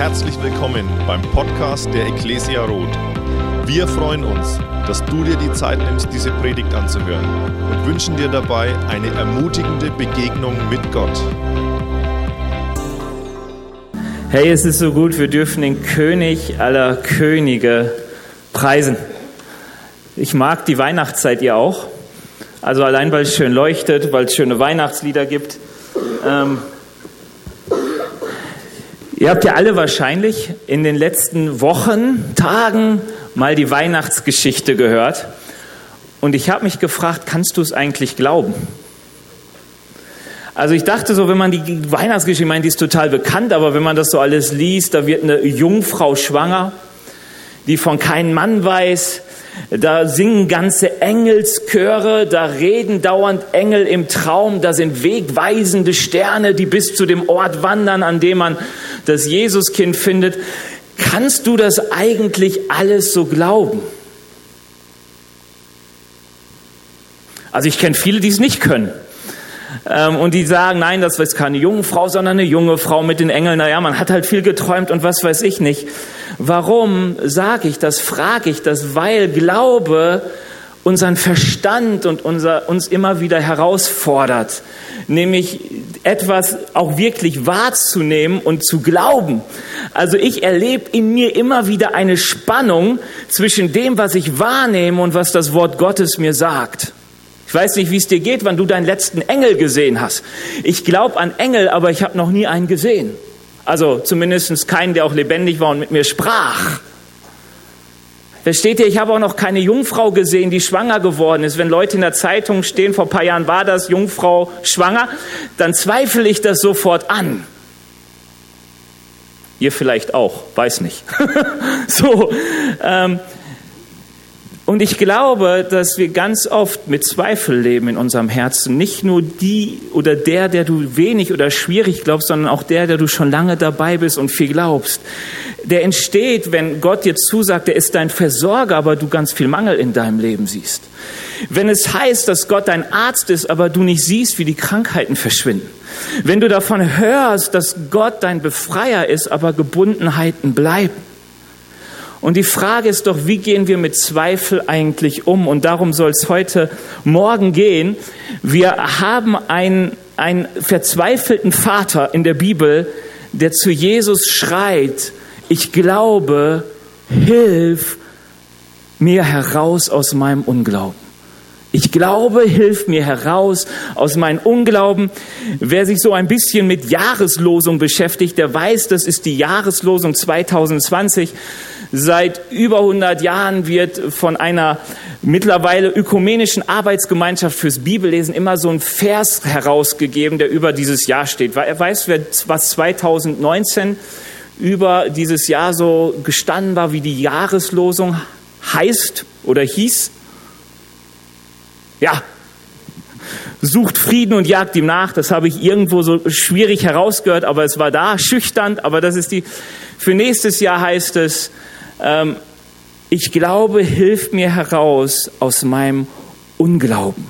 Herzlich willkommen beim Podcast der Ecclesia Roth. Wir freuen uns, dass du dir die Zeit nimmst, diese Predigt anzuhören und wünschen dir dabei eine ermutigende Begegnung mit Gott. Hey, es ist so gut, wir dürfen den König aller Könige preisen. Ich mag die Weihnachtszeit ja auch. Also allein, weil es schön leuchtet, weil es schöne Weihnachtslieder gibt. Ähm, ihr habt ja alle wahrscheinlich in den letzten Wochen, Tagen mal die Weihnachtsgeschichte gehört. Und ich habe mich gefragt, kannst du es eigentlich glauben? Also ich dachte so, wenn man die Weihnachtsgeschichte, ich meine, die ist total bekannt, aber wenn man das so alles liest, da wird eine Jungfrau schwanger, die von keinem Mann weiß, da singen ganze Engelschöre, da reden dauernd Engel im Traum, da sind wegweisende Sterne, die bis zu dem Ort wandern, an dem man das Jesuskind findet. Kannst du das eigentlich alles so glauben? Also ich kenne viele, die es nicht können. Ähm, und die sagen, nein, das ist keine junge Frau, sondern eine junge Frau mit den Engeln. Naja, man hat halt viel geträumt und was weiß ich nicht. Warum sage ich das, frage ich das? Weil Glaube unseren Verstand und unser, uns immer wieder herausfordert, nämlich etwas auch wirklich wahrzunehmen und zu glauben. Also ich erlebe in mir immer wieder eine Spannung zwischen dem, was ich wahrnehme und was das Wort Gottes mir sagt. Ich weiß nicht, wie es dir geht, wann du deinen letzten Engel gesehen hast. Ich glaube an Engel, aber ich habe noch nie einen gesehen. Also zumindest keinen, der auch lebendig war und mit mir sprach. Versteht ihr, ich habe auch noch keine Jungfrau gesehen, die schwanger geworden ist. Wenn Leute in der Zeitung stehen, vor ein paar Jahren war das Jungfrau schwanger, dann zweifle ich das sofort an. Ihr vielleicht auch, weiß nicht. so, ähm, und ich glaube, dass wir ganz oft mit Zweifel leben in unserem Herzen. Nicht nur die oder der, der du wenig oder schwierig glaubst, sondern auch der, der du schon lange dabei bist und viel glaubst. Der entsteht, wenn Gott dir zusagt, er ist dein Versorger, aber du ganz viel Mangel in deinem Leben siehst. Wenn es heißt, dass Gott dein Arzt ist, aber du nicht siehst, wie die Krankheiten verschwinden. Wenn du davon hörst, dass Gott dein Befreier ist, aber Gebundenheiten bleiben und die Frage ist doch, wie gehen wir mit Zweifel eigentlich um? Und darum soll es heute Morgen gehen. Wir haben einen, einen verzweifelten Vater in der Bibel, der zu Jesus schreit, ich glaube, hilf mir heraus aus meinem Unglauben. Ich glaube, hilf mir heraus aus meinem Unglauben. Wer sich so ein bisschen mit Jahreslosung beschäftigt, der weiß, das ist die Jahreslosung 2020. Seit über 100 Jahren wird von einer mittlerweile ökumenischen Arbeitsgemeinschaft fürs Bibellesen immer so ein Vers herausgegeben, der über dieses Jahr steht. Weißt du, was 2019 über dieses Jahr so gestanden war, wie die Jahreslosung heißt oder hieß? Ja, sucht Frieden und jagt ihm nach. Das habe ich irgendwo so schwierig herausgehört, aber es war da, schüchtern. Aber das ist die, für nächstes Jahr heißt es, ähm, ich glaube, hilf mir heraus aus meinem Unglauben.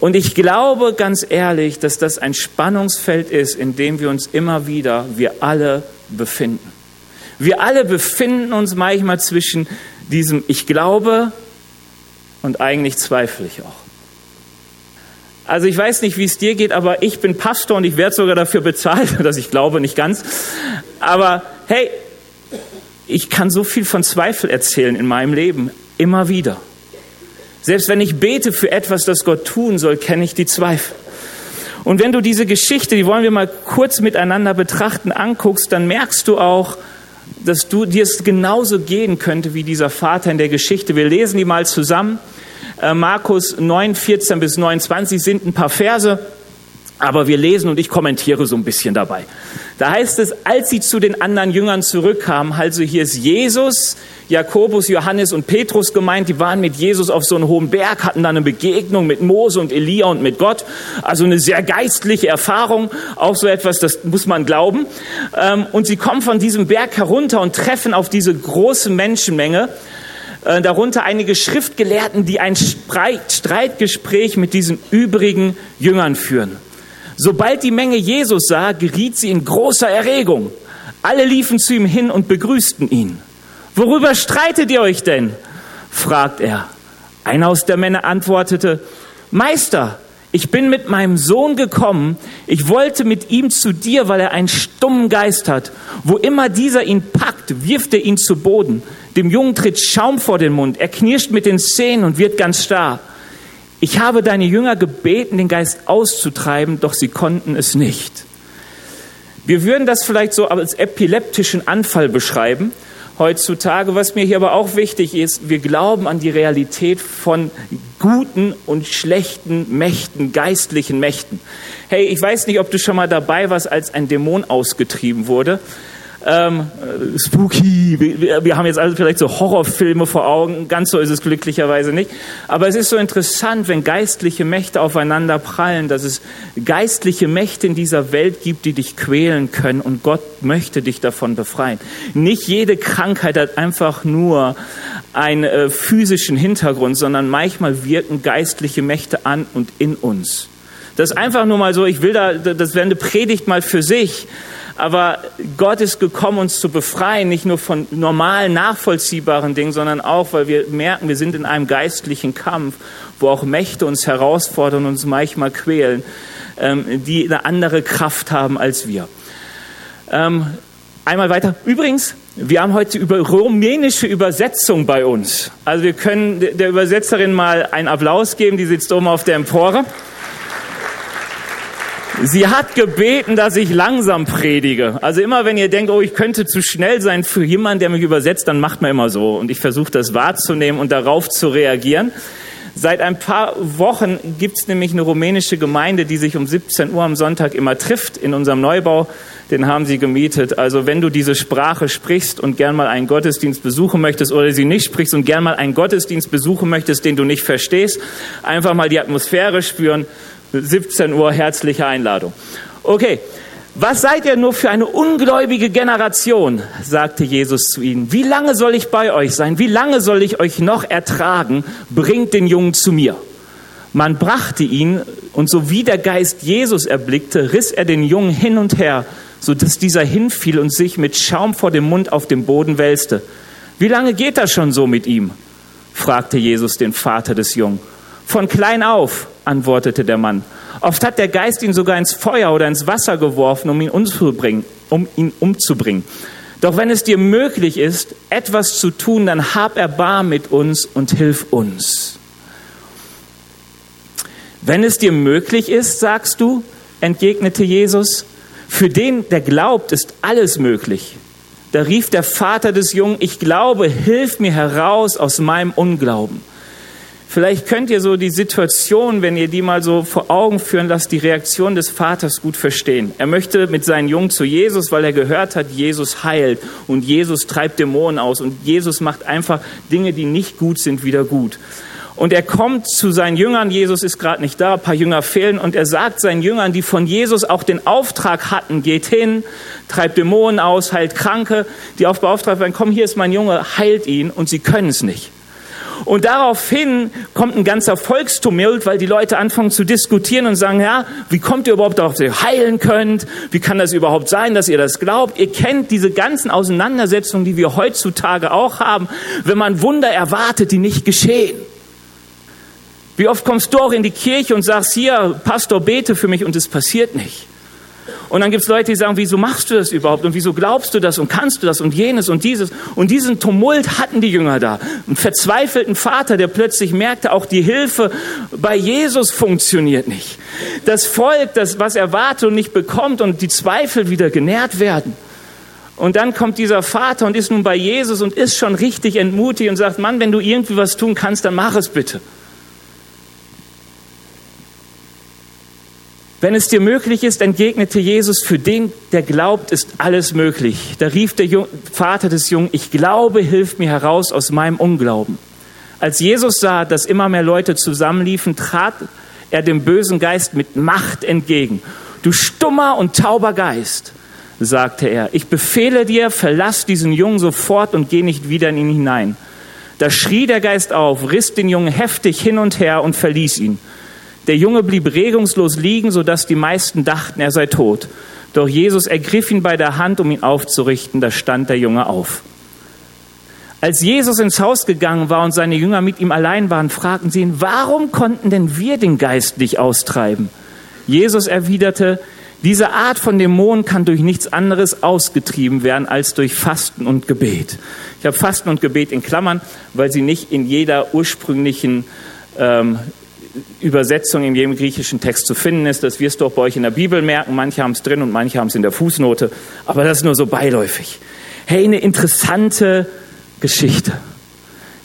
Und ich glaube ganz ehrlich, dass das ein Spannungsfeld ist, in dem wir uns immer wieder, wir alle befinden. Wir alle befinden uns manchmal zwischen diesem Ich glaube und eigentlich zweifle ich auch. Also ich weiß nicht, wie es dir geht, aber ich bin Pastor und ich werde sogar dafür bezahlt, dass ich glaube, nicht ganz. Aber hey, ich kann so viel von Zweifel erzählen in meinem Leben, immer wieder. Selbst wenn ich bete für etwas, das Gott tun soll, kenne ich die Zweifel. Und wenn du diese Geschichte, die wollen wir mal kurz miteinander betrachten, anguckst, dann merkst du auch, dass du dir es genauso gehen könnte wie dieser Vater in der Geschichte. Wir lesen die mal zusammen. Äh, Markus 9, 14 bis 29 sind ein paar Verse. Aber wir lesen und ich kommentiere so ein bisschen dabei. Da heißt es, als sie zu den anderen Jüngern zurückkamen, also hier ist Jesus, Jakobus, Johannes und Petrus gemeint, die waren mit Jesus auf so einem hohen Berg, hatten dann eine Begegnung mit Mose und Elia und mit Gott. Also eine sehr geistliche Erfahrung, auch so etwas, das muss man glauben. Ähm, und sie kommen von diesem Berg herunter und treffen auf diese große Menschenmenge äh, darunter einige Schriftgelehrten, die ein Streitgespräch mit diesen übrigen Jüngern führen. Sobald die Menge Jesus sah, geriet sie in großer Erregung. Alle liefen zu ihm hin und begrüßten ihn. Worüber streitet ihr euch denn? fragt er. Einer aus der Männer antwortete, Meister, ich bin mit meinem Sohn gekommen, ich wollte mit ihm zu dir, weil er einen stummen Geist hat. Wo immer dieser ihn packt, wirft er ihn zu Boden. Dem Jungen tritt Schaum vor den Mund, er knirscht mit den Zähnen und wird ganz starr. Ich habe deine Jünger gebeten, den Geist auszutreiben, doch sie konnten es nicht. Wir würden das vielleicht so als epileptischen Anfall beschreiben heutzutage. Was mir hier aber auch wichtig ist, wir glauben an die Realität von guten und schlechten Mächten, geistlichen Mächten. Hey, ich weiß nicht, ob du schon mal dabei warst, als ein Dämon ausgetrieben wurde ähm, spooky. Wir, wir, haben jetzt also vielleicht so Horrorfilme vor Augen. Ganz so ist es glücklicherweise nicht. Aber es ist so interessant, wenn geistliche Mächte aufeinander prallen, dass es geistliche Mächte in dieser Welt gibt, die dich quälen können und Gott möchte dich davon befreien. Nicht jede Krankheit hat einfach nur einen äh, physischen Hintergrund, sondern manchmal wirken geistliche Mächte an und in uns. Das ist einfach nur mal so, ich will da, das wäre eine Predigt mal für sich. Aber Gott ist gekommen, uns zu befreien, nicht nur von normalen, nachvollziehbaren Dingen, sondern auch, weil wir merken, wir sind in einem geistlichen Kampf, wo auch Mächte uns herausfordern und uns manchmal quälen, ähm, die eine andere Kraft haben als wir. Ähm, einmal weiter. Übrigens, wir haben heute über rumänische Übersetzung bei uns. Also wir können der Übersetzerin mal einen Applaus geben, die sitzt oben auf der Empore. Sie hat gebeten, dass ich langsam predige. Also immer wenn ihr denkt, oh, ich könnte zu schnell sein für jemanden, der mich übersetzt, dann macht man immer so. Und ich versuche das wahrzunehmen und darauf zu reagieren. Seit ein paar Wochen gibt es nämlich eine rumänische Gemeinde, die sich um 17 Uhr am Sonntag immer trifft in unserem Neubau. Den haben sie gemietet. Also wenn du diese Sprache sprichst und gern mal einen Gottesdienst besuchen möchtest oder sie nicht sprichst und gern mal einen Gottesdienst besuchen möchtest, den du nicht verstehst, einfach mal die Atmosphäre spüren 17 Uhr herzliche Einladung. Okay, was seid ihr nur für eine ungläubige Generation, sagte Jesus zu ihnen. Wie lange soll ich bei euch sein? Wie lange soll ich euch noch ertragen? Bringt den Jungen zu mir. Man brachte ihn, und so wie der Geist Jesus erblickte, riss er den Jungen hin und her, so dass dieser hinfiel und sich mit Schaum vor dem Mund auf dem Boden wälzte. Wie lange geht das schon so mit ihm? fragte Jesus den Vater des Jungen. Von klein auf, antwortete der Mann. Oft hat der Geist ihn sogar ins Feuer oder ins Wasser geworfen, um ihn umzubringen, um ihn umzubringen. Doch wenn es dir möglich ist, etwas zu tun, dann hab Erbarm mit uns und hilf uns. Wenn es dir möglich ist, sagst du, entgegnete Jesus, für den, der glaubt, ist alles möglich. Da rief der Vater des Jungen, ich glaube, hilf mir heraus aus meinem Unglauben. Vielleicht könnt ihr so die Situation, wenn ihr die mal so vor Augen führen lasst, die Reaktion des Vaters gut verstehen. Er möchte mit seinen Jungen zu Jesus, weil er gehört hat, Jesus heilt und Jesus treibt Dämonen aus und Jesus macht einfach Dinge, die nicht gut sind, wieder gut. Und er kommt zu seinen Jüngern, Jesus ist gerade nicht da, ein paar Jünger fehlen, und er sagt seinen Jüngern, die von Jesus auch den Auftrag hatten, geht hin, treibt Dämonen aus, heilt Kranke, die auch beauftragt werden, komm, hier ist mein Junge, heilt ihn, und sie können es nicht. Und daraufhin kommt ein ganzer Volkstumult, weil die Leute anfangen zu diskutieren und sagen, ja, wie kommt ihr überhaupt darauf, dass ihr heilen könnt? Wie kann das überhaupt sein, dass ihr das glaubt? Ihr kennt diese ganzen Auseinandersetzungen, die wir heutzutage auch haben, wenn man Wunder erwartet, die nicht geschehen. Wie oft kommst du auch in die Kirche und sagst, hier, Pastor, bete für mich und es passiert nicht. Und dann gibt es Leute, die sagen, wieso machst du das überhaupt und wieso glaubst du das und kannst du das und jenes und dieses. Und diesen Tumult hatten die Jünger da. Einen verzweifelten Vater, der plötzlich merkte, auch die Hilfe bei Jesus funktioniert nicht. Das Volk, das was erwartet und nicht bekommt und die Zweifel wieder genährt werden. Und dann kommt dieser Vater und ist nun bei Jesus und ist schon richtig entmutigt und sagt, Mann, wenn du irgendwie was tun kannst, dann mach es bitte. Wenn es dir möglich ist, entgegnete Jesus, für den, der glaubt, ist alles möglich. Da rief der Vater des Jungen, ich glaube, hilf mir heraus aus meinem Unglauben. Als Jesus sah, dass immer mehr Leute zusammenliefen, trat er dem bösen Geist mit Macht entgegen. Du stummer und tauber Geist, sagte er, ich befehle dir, verlass diesen Jungen sofort und geh nicht wieder in ihn hinein. Da schrie der Geist auf, riss den Jungen heftig hin und her und verließ ihn. Der Junge blieb regungslos liegen, sodass die meisten dachten, er sei tot. Doch Jesus ergriff ihn bei der Hand, um ihn aufzurichten. Da stand der Junge auf. Als Jesus ins Haus gegangen war und seine Jünger mit ihm allein waren, fragten sie ihn, warum konnten denn wir den Geist nicht austreiben? Jesus erwiderte, diese Art von Dämonen kann durch nichts anderes ausgetrieben werden als durch Fasten und Gebet. Ich habe Fasten und Gebet in Klammern, weil sie nicht in jeder ursprünglichen ähm, Übersetzung in jedem griechischen Text zu finden ist. Das wirst du auch bei euch in der Bibel merken. Manche haben es drin und manche haben es in der Fußnote. Aber das ist nur so beiläufig. Hey, eine interessante Geschichte.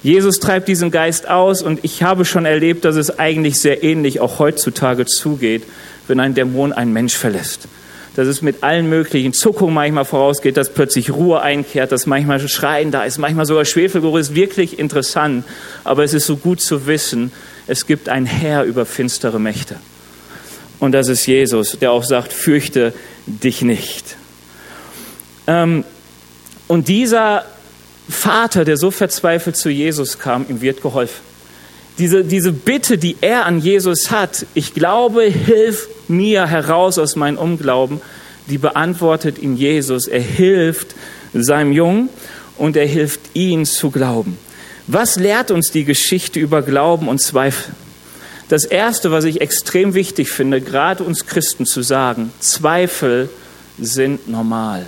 Jesus treibt diesen Geist aus und ich habe schon erlebt, dass es eigentlich sehr ähnlich auch heutzutage zugeht wenn ein Dämon einen Mensch verlässt. Dass es mit allen möglichen Zuckungen manchmal vorausgeht, dass plötzlich Ruhe einkehrt, dass manchmal Schreien da ist, manchmal sogar Schwefelgeruch ist wirklich interessant. Aber es ist so gut zu wissen, es gibt ein Herr über finstere Mächte. Und das ist Jesus, der auch sagt, fürchte dich nicht. Ähm, und dieser Vater, der so verzweifelt zu Jesus kam, ihm wird geholfen diese, diese Bitte, die er an Jesus hat, ich glaube, hilf mir heraus aus meinem Unglauben, die beantwortet ihn Jesus. Er hilft seinem Jungen und er hilft ihn zu glauben. Was lehrt uns die Geschichte über Glauben und Zweifel? Das Erste, was ich extrem wichtig finde, gerade uns Christen zu sagen, Zweifel sind normal.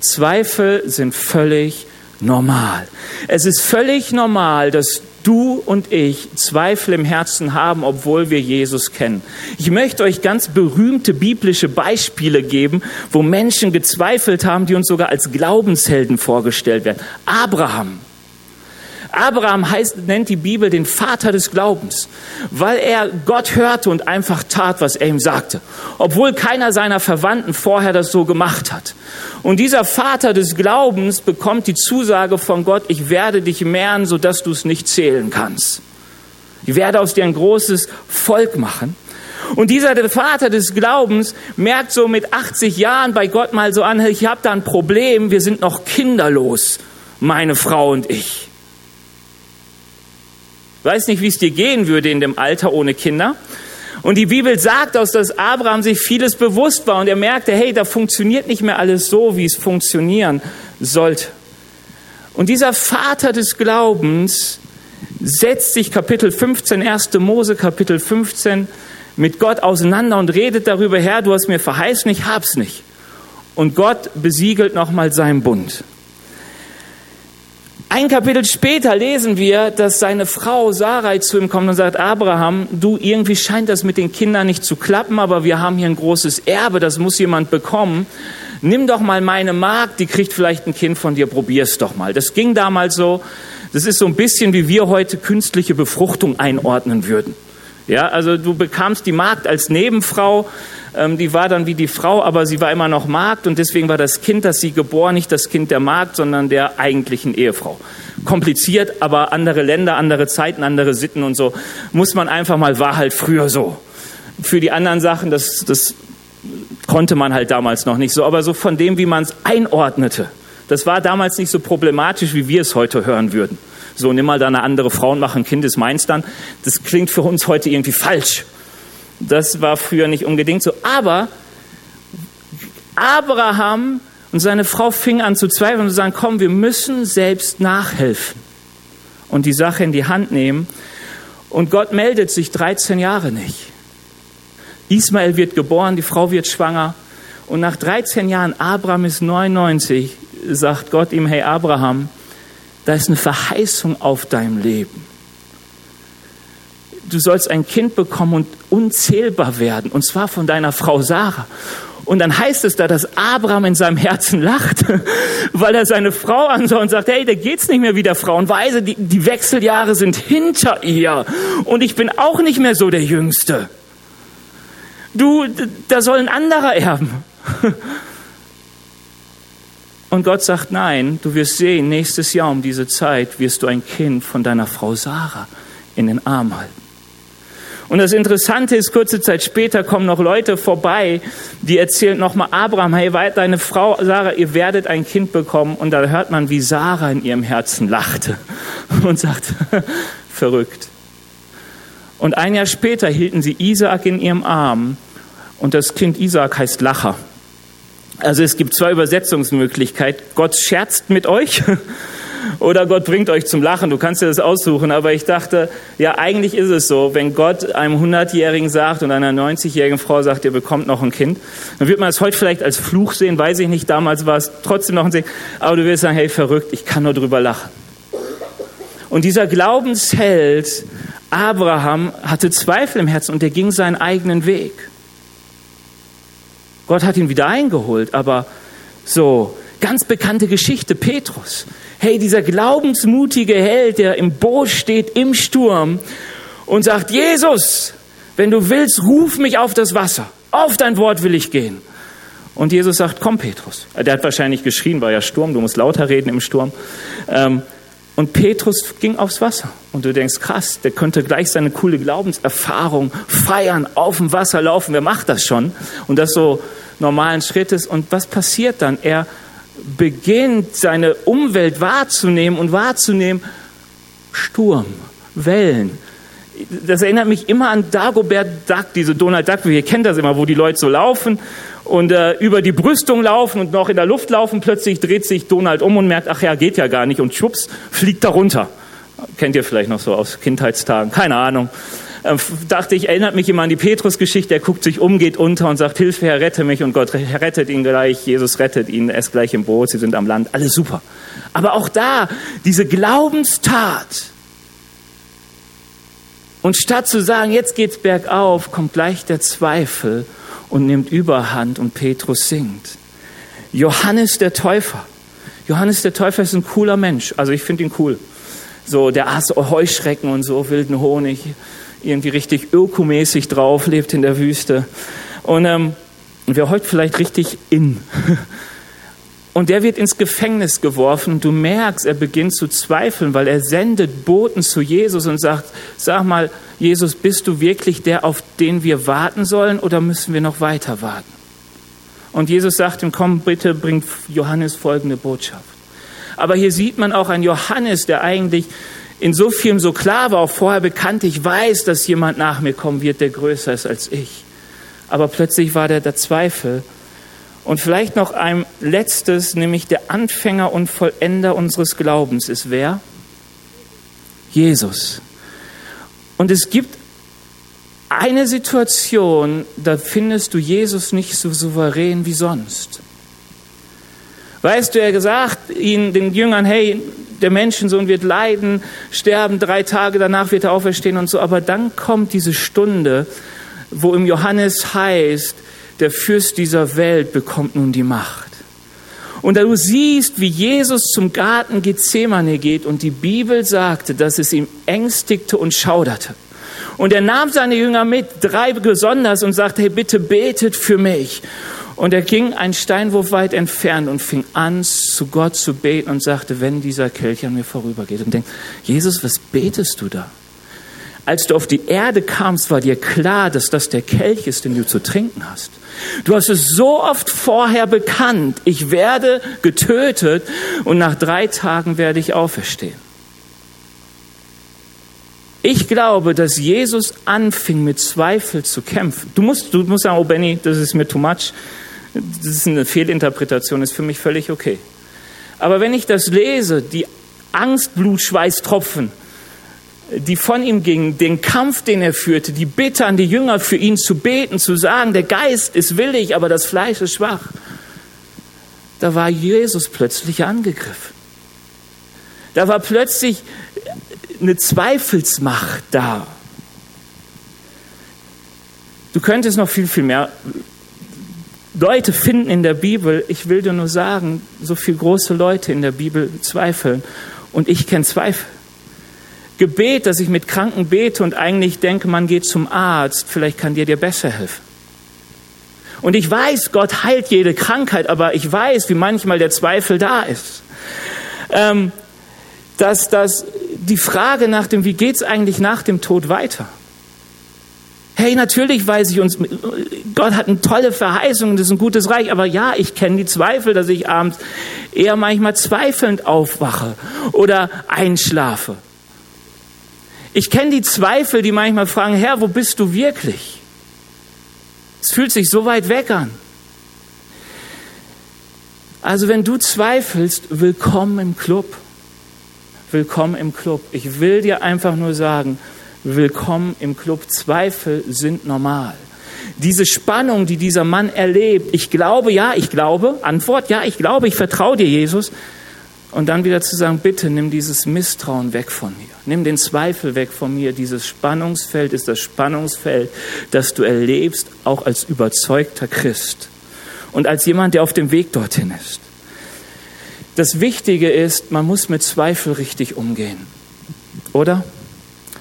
Zweifel sind völlig normal. Es ist völlig normal, dass du und ich Zweifel im Herzen haben, obwohl wir Jesus kennen. Ich möchte euch ganz berühmte biblische Beispiele geben, wo Menschen gezweifelt haben, die uns sogar als Glaubenshelden vorgestellt werden. Abraham. Abraham heißt, nennt die Bibel den Vater des Glaubens, weil er Gott hörte und einfach tat, was er ihm sagte, obwohl keiner seiner Verwandten vorher das so gemacht hat. Und dieser Vater des Glaubens bekommt die Zusage von Gott, ich werde dich mehren, sodass du es nicht zählen kannst. Ich werde aus dir ein großes Volk machen. Und dieser Vater des Glaubens merkt so mit 80 Jahren bei Gott mal so an, ich habe da ein Problem, wir sind noch kinderlos, meine Frau und ich. Weiß nicht, wie es dir gehen würde in dem Alter ohne Kinder. Und die Bibel sagt aus, dass Abraham sich vieles bewusst war und er merkte, hey, da funktioniert nicht mehr alles so, wie es funktionieren sollte. Und dieser Vater des Glaubens setzt sich Kapitel 15, 1. Mose Kapitel 15 mit Gott auseinander und redet darüber, Herr, du hast mir verheißen, ich hab's nicht. Und Gott besiegelt nochmal seinen Bund. Ein Kapitel später lesen wir, dass seine Frau Sarai zu ihm kommt und sagt, Abraham, du, irgendwie scheint das mit den Kindern nicht zu klappen, aber wir haben hier ein großes Erbe, das muss jemand bekommen. Nimm doch mal meine Magd, die kriegt vielleicht ein Kind von dir, probier's doch mal. Das ging damals so. Das ist so ein bisschen, wie wir heute künstliche Befruchtung einordnen würden. Ja, also du bekamst die Magd als Nebenfrau, die war dann wie die Frau, aber sie war immer noch Magd und deswegen war das Kind, das sie geboren, nicht das Kind der Magd, sondern der eigentlichen Ehefrau. Kompliziert, aber andere Länder, andere Zeiten, andere Sitten und so, muss man einfach mal, war halt früher so. Für die anderen Sachen, das, das konnte man halt damals noch nicht so, aber so von dem, wie man es einordnete, das war damals nicht so problematisch, wie wir es heute hören würden. So, nimm mal da eine andere Frau und mach ein Kind, ist meins dann. Das klingt für uns heute irgendwie falsch. Das war früher nicht unbedingt so. Aber Abraham und seine Frau fingen an zu zweifeln und zu sagen, komm, wir müssen selbst nachhelfen und die Sache in die Hand nehmen. Und Gott meldet sich 13 Jahre nicht. Ismael wird geboren, die Frau wird schwanger. Und nach 13 Jahren, Abraham ist 99, sagt Gott ihm, hey Abraham, da ist eine Verheißung auf deinem Leben du sollst ein Kind bekommen und unzählbar werden, und zwar von deiner Frau Sarah. Und dann heißt es da, dass Abraham in seinem Herzen lacht, weil er seine Frau ansah und sagt, hey, da geht's nicht mehr wie der Frau. Und weise, die, die Wechseljahre sind hinter ihr. Und ich bin auch nicht mehr so der Jüngste. Du, da soll ein anderer erben. Und Gott sagt, nein, du wirst sehen, nächstes Jahr um diese Zeit wirst du ein Kind von deiner Frau Sarah in den Arm halten. Und das Interessante ist, kurze Zeit später kommen noch Leute vorbei, die erzählen nochmal Abraham, hey, deine Frau Sarah, ihr werdet ein Kind bekommen. Und da hört man, wie Sarah in ihrem Herzen lachte und sagt, verrückt. Und ein Jahr später hielten sie Isaak in ihrem Arm Und das Kind Isaac heißt Lacher. Also es gibt zwei Übersetzungsmöglichkeiten. Gott scherzt mit euch oder Gott bringt euch zum Lachen. Du kannst dir das aussuchen. Aber ich dachte, ja, eigentlich ist es so, wenn Gott einem 100-Jährigen sagt und einer 90-jährigen Frau sagt, ihr bekommt noch ein Kind, dann wird man es heute vielleicht als Fluch sehen, weiß ich nicht. Damals war es trotzdem noch ein Segen. Aber du wirst sagen, hey, verrückt, ich kann nur drüber lachen. Und dieser Glaubensheld Abraham hatte Zweifel im Herzen und er ging seinen eigenen Weg. Gott hat ihn wieder eingeholt, aber so, ganz bekannte Geschichte, Petrus. Hey, dieser glaubensmutige Held, der im Boot steht, im Sturm und sagt, Jesus, wenn du willst, ruf mich auf das Wasser. Auf dein Wort will ich gehen. Und Jesus sagt, komm Petrus. Der hat wahrscheinlich geschrien, war ja Sturm, du musst lauter reden im Sturm. Ähm, und Petrus ging aufs Wasser. Und du denkst, krass, der könnte gleich seine coole Glaubenserfahrung feiern, auf dem Wasser laufen. Wer macht das schon? Und das so normalen Schrittes. Und was passiert dann? Er beginnt, seine Umwelt wahrzunehmen und wahrzunehmen, Sturm, Wellen. Das erinnert mich immer an Dagobert Duck, diese Donald Duck, ihr kennt das immer, wo die Leute so laufen und äh, über die Brüstung laufen und noch in der Luft laufen. Plötzlich dreht sich Donald um und merkt, ach ja, geht ja gar nicht und schwupps, fliegt da runter. Kennt ihr vielleicht noch so aus Kindheitstagen, keine Ahnung. Ähm, dachte ich, erinnert mich immer an die Petrus-Geschichte. Er guckt sich um, geht unter und sagt, Hilfe, Herr, rette mich. Und Gott rettet ihn gleich. Jesus rettet ihn. Ist gleich im Boot. Sie sind am Land. Alles super. Aber auch da, diese Glaubenstat. Und statt zu sagen, jetzt geht's bergauf, kommt gleich der Zweifel und nimmt Überhand und Petrus singt. Johannes der Täufer. Johannes der Täufer ist ein cooler Mensch. Also ich finde ihn cool. So, der aß Heuschrecken und so, wilden Honig irgendwie richtig ökomäßig drauf, lebt in der Wüste. Und ähm, wäre heute vielleicht richtig in. Und der wird ins Gefängnis geworfen du merkst, er beginnt zu zweifeln, weil er sendet Boten zu Jesus und sagt, sag mal, Jesus, bist du wirklich der, auf den wir warten sollen oder müssen wir noch weiter warten? Und Jesus sagt ihm, komm, bitte bringt Johannes folgende Botschaft. Aber hier sieht man auch einen Johannes, der eigentlich in so vielem so klar war, auch vorher bekannt, ich weiß, dass jemand nach mir kommen wird, der größer ist als ich. Aber plötzlich war da der Zweifel. Und vielleicht noch ein letztes, nämlich der Anfänger und Vollender unseres Glaubens ist wer? Jesus. Und es gibt eine Situation, da findest du Jesus nicht so souverän wie sonst. Weißt du, er gesagt ihnen, den Jüngern, hey, der Menschensohn wird leiden, sterben, drei Tage danach wird er auferstehen und so. Aber dann kommt diese Stunde, wo im Johannes heißt, der Fürst dieser Welt bekommt nun die Macht. Und da du siehst, wie Jesus zum Garten Gethsemane geht und die Bibel sagte, dass es ihm ängstigte und schauderte. Und er nahm seine Jünger mit, drei besonders, und sagte, hey, bitte betet für mich. Und er ging einen Steinwurf weit entfernt und fing an, zu Gott zu beten und sagte, wenn dieser Kelch an mir vorübergeht. Und denkt, Jesus, was betest du da? Als du auf die Erde kamst, war dir klar, dass das der Kelch ist, den du zu trinken hast. Du hast es so oft vorher bekannt, ich werde getötet und nach drei Tagen werde ich auferstehen. Ich glaube, dass Jesus anfing mit Zweifel zu kämpfen. Du musst, du musst sagen, oh Benny, das ist mir too much das ist eine Fehlinterpretation, ist für mich völlig okay. Aber wenn ich das lese, die Angst, Blut, Schweiß, Tropfen, die von ihm gingen, den Kampf, den er führte, die Bitte an die Jünger für ihn zu beten, zu sagen, der Geist ist willig, aber das Fleisch ist schwach. Da war Jesus plötzlich angegriffen. Da war plötzlich eine Zweifelsmacht da. Du könntest noch viel, viel mehr Leute finden in der Bibel, ich will dir nur sagen, so viele große Leute in der Bibel zweifeln. Und ich kenne Zweifel. Gebet, dass ich mit Kranken bete und eigentlich denke, man geht zum Arzt, vielleicht kann dir dir besser helfen. Und ich weiß, Gott heilt jede Krankheit, aber ich weiß, wie manchmal der Zweifel da ist. Ähm, dass, dass die Frage nach dem, wie geht es eigentlich nach dem Tod weiter? Hey, natürlich weiß ich uns, Gott hat eine tolle Verheißung, das ist ein gutes Reich, aber ja, ich kenne die Zweifel, dass ich abends eher manchmal zweifelnd aufwache oder einschlafe. Ich kenne die Zweifel, die manchmal fragen, Herr, wo bist du wirklich? Es fühlt sich so weit weg an. Also wenn du zweifelst, willkommen im Club. Willkommen im Club. Ich will dir einfach nur sagen, willkommen im Club. Zweifel sind normal. Diese Spannung, die dieser Mann erlebt, ich glaube, ja, ich glaube, Antwort, ja, ich glaube, ich vertraue dir, Jesus. Und dann wieder zu sagen, bitte nimm dieses Misstrauen weg von mir. Nimm den Zweifel weg von mir. Dieses Spannungsfeld ist das Spannungsfeld, das du erlebst, auch als überzeugter Christ und als jemand, der auf dem Weg dorthin ist. Das Wichtige ist, man muss mit Zweifel richtig umgehen. Oder?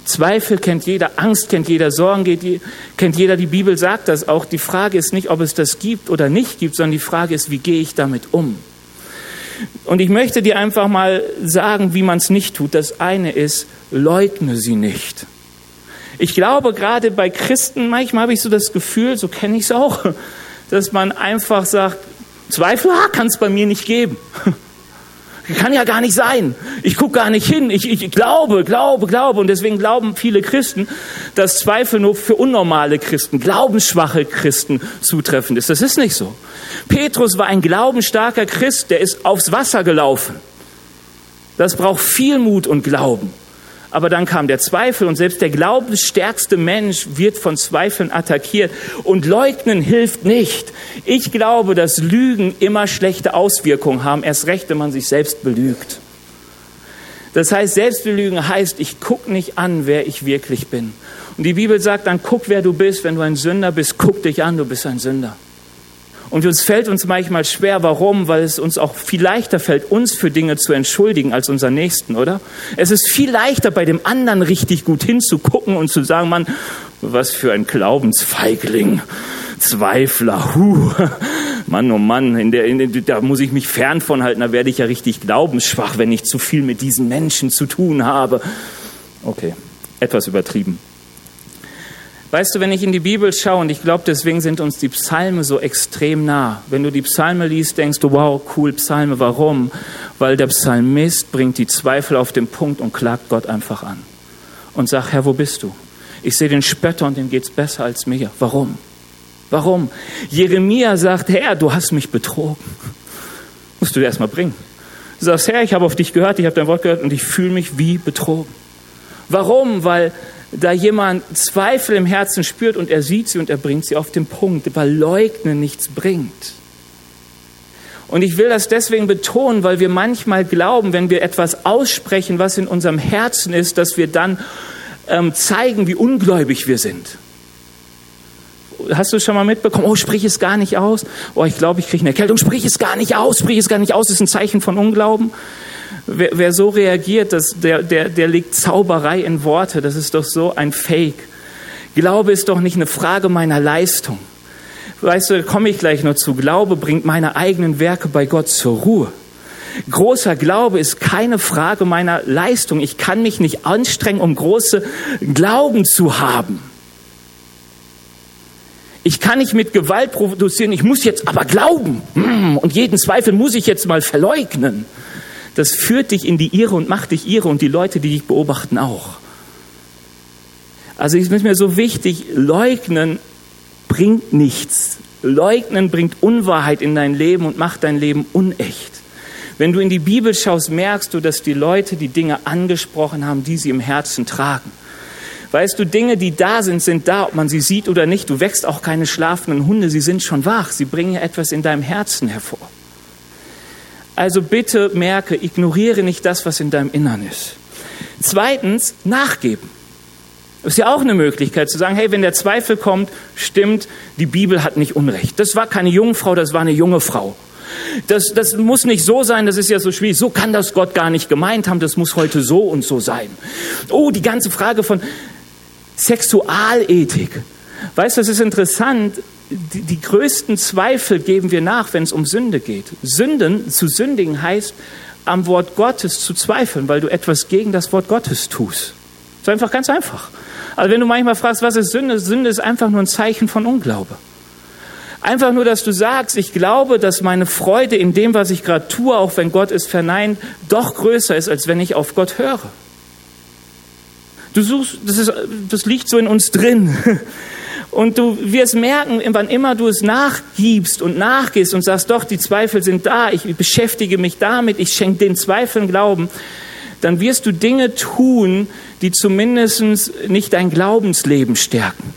Zweifel kennt jeder, Angst kennt jeder, Sorgen kennt jeder. Die Bibel sagt das auch. Die Frage ist nicht, ob es das gibt oder nicht gibt, sondern die Frage ist, wie gehe ich damit um? Und ich möchte dir einfach mal sagen, wie man es nicht tut. Das eine ist, leugne sie nicht. Ich glaube, gerade bei Christen, manchmal habe ich so das Gefühl, so kenne ich es auch, dass man einfach sagt, Zweifel ah, kann es bei mir nicht geben. Kann ja gar nicht sein. Ich gucke gar nicht hin. Ich, ich glaube, glaube, glaube. Und deswegen glauben viele Christen, dass Zweifel nur für unnormale Christen, glaubensschwache Christen zutreffend ist. Das ist nicht so. Petrus war ein glaubensstarker Christ, der ist aufs Wasser gelaufen. Das braucht viel Mut und Glauben. Aber dann kam der Zweifel und selbst der glaubensstärkste Mensch wird von Zweifeln attackiert. Und leugnen hilft nicht. Ich glaube, dass Lügen immer schlechte Auswirkungen haben, erst recht, wenn man sich selbst belügt. Das heißt, Selbstbelügen heißt, ich gucke nicht an, wer ich wirklich bin. Und die Bibel sagt dann, guck, wer du bist. Wenn du ein Sünder bist, guck dich an, du bist ein Sünder. Und uns fällt uns manchmal schwer. Warum? Weil es uns auch viel leichter fällt, uns für Dinge zu entschuldigen als unser Nächsten, oder? Es ist viel leichter, bei dem anderen richtig gut hinzugucken und zu sagen, Mann, was für ein Glaubensfeigling, Zweifler, huh. Mann, oh Mann, in der, in der, da muss ich mich fern von halten, da werde ich ja richtig glaubensschwach, wenn ich zu viel mit diesen Menschen zu tun habe. Okay, etwas übertrieben. Weißt du, wenn ich in die Bibel schaue, und ich glaube, deswegen sind uns die Psalme so extrem nah. Wenn du die Psalme liest, denkst du, wow, cool, Psalme, warum? Weil der Psalmist bringt die Zweifel auf den Punkt und klagt Gott einfach an. Und sagt, Herr, wo bist du? Ich sehe den Spötter und dem geht's besser als mir. Warum? Warum? Jeremia sagt, Herr, du hast mich betrogen. Musst du dir erstmal bringen. Du sagst, Herr, ich habe auf dich gehört, ich habe dein Wort gehört und ich fühle mich wie betrogen. Warum? Weil da jemand Zweifel im Herzen spürt und er sieht sie und er bringt sie auf den Punkt, weil Leugnen nichts bringt. Und ich will das deswegen betonen, weil wir manchmal glauben, wenn wir etwas aussprechen, was in unserem Herzen ist, dass wir dann ähm, zeigen, wie ungläubig wir sind. Hast du schon mal mitbekommen? Oh, sprich es gar nicht aus. Oh, ich glaube, ich kriege eine Erkältung. Sprich es gar nicht aus. Sprich es gar nicht aus. Das ist ein Zeichen von Unglauben. Wer, wer so reagiert, das, der, der, der legt Zauberei in Worte. Das ist doch so ein Fake. Glaube ist doch nicht eine Frage meiner Leistung. Weißt du, da komme ich gleich noch zu. Glaube bringt meine eigenen Werke bei Gott zur Ruhe. Großer Glaube ist keine Frage meiner Leistung. Ich kann mich nicht anstrengen, um große Glauben zu haben. Ich kann nicht mit Gewalt produzieren, ich muss jetzt aber glauben. Hm, und jeden Zweifel muss ich jetzt mal verleugnen das führt dich in die Irre und macht dich irre und die Leute, die dich beobachten, auch. Also es ist mir so wichtig, leugnen bringt nichts. Leugnen bringt Unwahrheit in dein Leben und macht dein Leben unecht. Wenn du in die Bibel schaust, merkst du, dass die Leute die Dinge angesprochen haben, die sie im Herzen tragen. Weißt du, Dinge, die da sind, sind da, ob man sie sieht oder nicht. Du wächst auch keine schlafenden Hunde, sie sind schon wach. Sie bringen etwas in deinem Herzen hervor. Also bitte merke, ignoriere nicht das, was in deinem Innern ist. Zweitens, nachgeben. Das ist ja auch eine Möglichkeit zu sagen, hey, wenn der Zweifel kommt, stimmt, die Bibel hat nicht Unrecht. Das war keine Jungfrau, das war eine junge Frau. Das, das muss nicht so sein, das ist ja so schwierig. So kann das Gott gar nicht gemeint haben, das muss heute so und so sein. Oh, die ganze Frage von Sexualethik. Weißt du, das ist interessant die, die größten Zweifel geben wir nach, wenn es um Sünde geht. Sünden, zu sündigen heißt, am Wort Gottes zu zweifeln, weil du etwas gegen das Wort Gottes tust. Das ist einfach ganz einfach. Also wenn du manchmal fragst, was ist Sünde? Sünde ist einfach nur ein Zeichen von Unglaube. Einfach nur, dass du sagst, ich glaube, dass meine Freude in dem, was ich gerade tue, auch wenn Gott es verneint, doch größer ist, als wenn ich auf Gott höre. Du suchst, das, ist, das liegt so in uns drin. Und du wirst merken, wann immer du es nachgibst und nachgehst und sagst, doch, die Zweifel sind da, ich beschäftige mich damit, ich schenke den Zweifeln Glauben, dann wirst du Dinge tun, die zumindest nicht dein Glaubensleben stärken.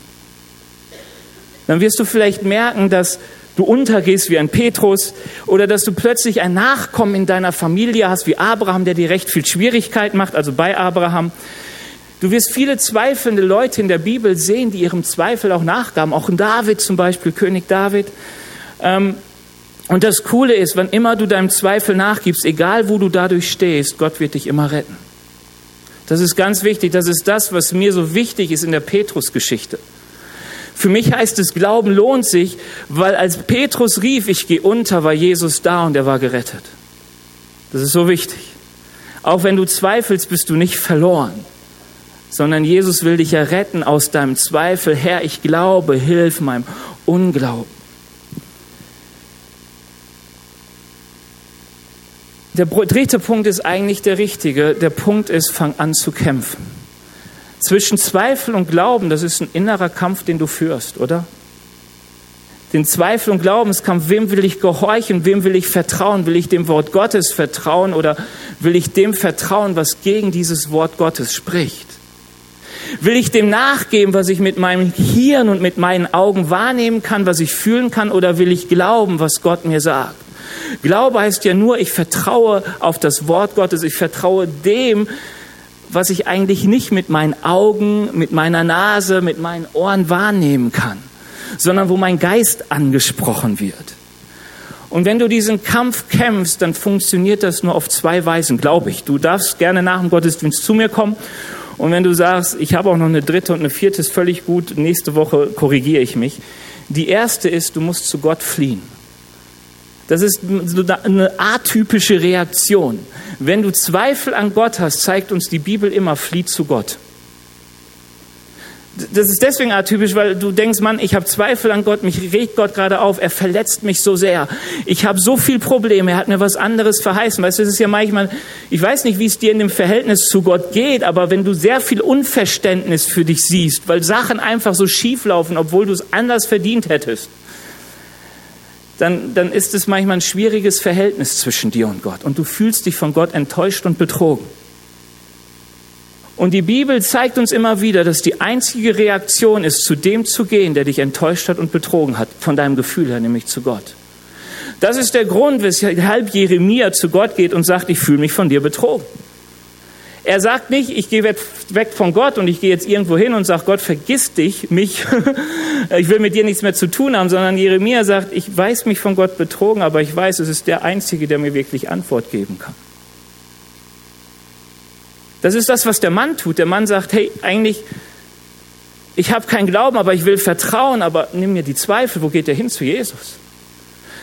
Dann wirst du vielleicht merken, dass du untergehst wie ein Petrus oder dass du plötzlich ein Nachkommen in deiner Familie hast wie Abraham, der dir recht viel Schwierigkeit macht, also bei Abraham. Du wirst viele zweifelnde Leute in der Bibel sehen, die ihrem Zweifel auch nachgaben, auch in David zum Beispiel, König David. Ähm, und das Coole ist, wann immer du deinem Zweifel nachgibst, egal wo du dadurch stehst, Gott wird dich immer retten. Das ist ganz wichtig. Das ist das, was mir so wichtig ist in der Petrus-Geschichte. Für mich heißt es, Glauben lohnt sich, weil als Petrus rief, ich gehe unter, war Jesus da und er war gerettet. Das ist so wichtig. Auch wenn du zweifelst, bist du nicht verloren, sondern Jesus will dich ja retten aus deinem Zweifel. Herr, ich glaube, hilf meinem Unglauben. Der dritte Punkt ist eigentlich der richtige. Der Punkt ist, fang an zu kämpfen. Zwischen Zweifel und Glauben, das ist ein innerer Kampf, den du führst, oder? Den Zweifel und Glaubenskampf, wem will ich gehorchen, wem will ich vertrauen? Will ich dem Wort Gottes vertrauen oder will ich dem vertrauen, was gegen dieses Wort Gottes spricht? Will ich dem nachgeben, was ich mit meinem Hirn und mit meinen Augen wahrnehmen kann, was ich fühlen kann, oder will ich glauben, was Gott mir sagt? Glaube heißt ja nur, ich vertraue auf das Wort Gottes, ich vertraue dem, was ich eigentlich nicht mit meinen Augen, mit meiner Nase, mit meinen Ohren wahrnehmen kann, sondern wo mein Geist angesprochen wird. Und wenn du diesen Kampf kämpfst, dann funktioniert das nur auf zwei Weisen, glaube ich. Du darfst gerne nach dem Gottesdienst zu mir kommen. Und wenn du sagst, ich habe auch noch eine dritte und eine vierte, ist völlig gut, nächste Woche korrigiere ich mich. Die erste ist, du musst zu Gott fliehen. Das ist eine atypische Reaktion. Wenn du Zweifel an Gott hast, zeigt uns die Bibel immer, flieh zu Gott. Das ist deswegen atypisch, weil du denkst, Mann, ich habe Zweifel an Gott, mich regt Gott gerade auf, er verletzt mich so sehr. Ich habe so viel Probleme, er hat mir was anderes verheißen. Weißt du, das ist ja manchmal, ich weiß nicht, wie es dir in dem Verhältnis zu Gott geht, aber wenn du sehr viel Unverständnis für dich siehst, weil Sachen einfach so schief laufen, obwohl du es anders verdient hättest, dann, dann ist es manchmal ein schwieriges Verhältnis zwischen dir und Gott. Und du fühlst dich von Gott enttäuscht und betrogen. Und die Bibel zeigt uns immer wieder, dass die einzige Reaktion ist, zu dem zu gehen, der dich enttäuscht hat und betrogen hat, von deinem Gefühl her, nämlich zu Gott. Das ist der Grund, weshalb Jeremia zu Gott geht und sagt, ich fühle mich von dir betrogen. Er sagt nicht, ich gehe weg von Gott und ich gehe jetzt irgendwo hin und sage, Gott, vergiss dich, mich, ich will mit dir nichts mehr zu tun haben, sondern Jeremia sagt, ich weiß mich von Gott betrogen, aber ich weiß, es ist der Einzige, der mir wirklich Antwort geben kann. Das ist das, was der Mann tut. Der Mann sagt, hey, eigentlich, ich habe keinen Glauben, aber ich will vertrauen, aber nimm mir die Zweifel, wo geht der hin zu Jesus?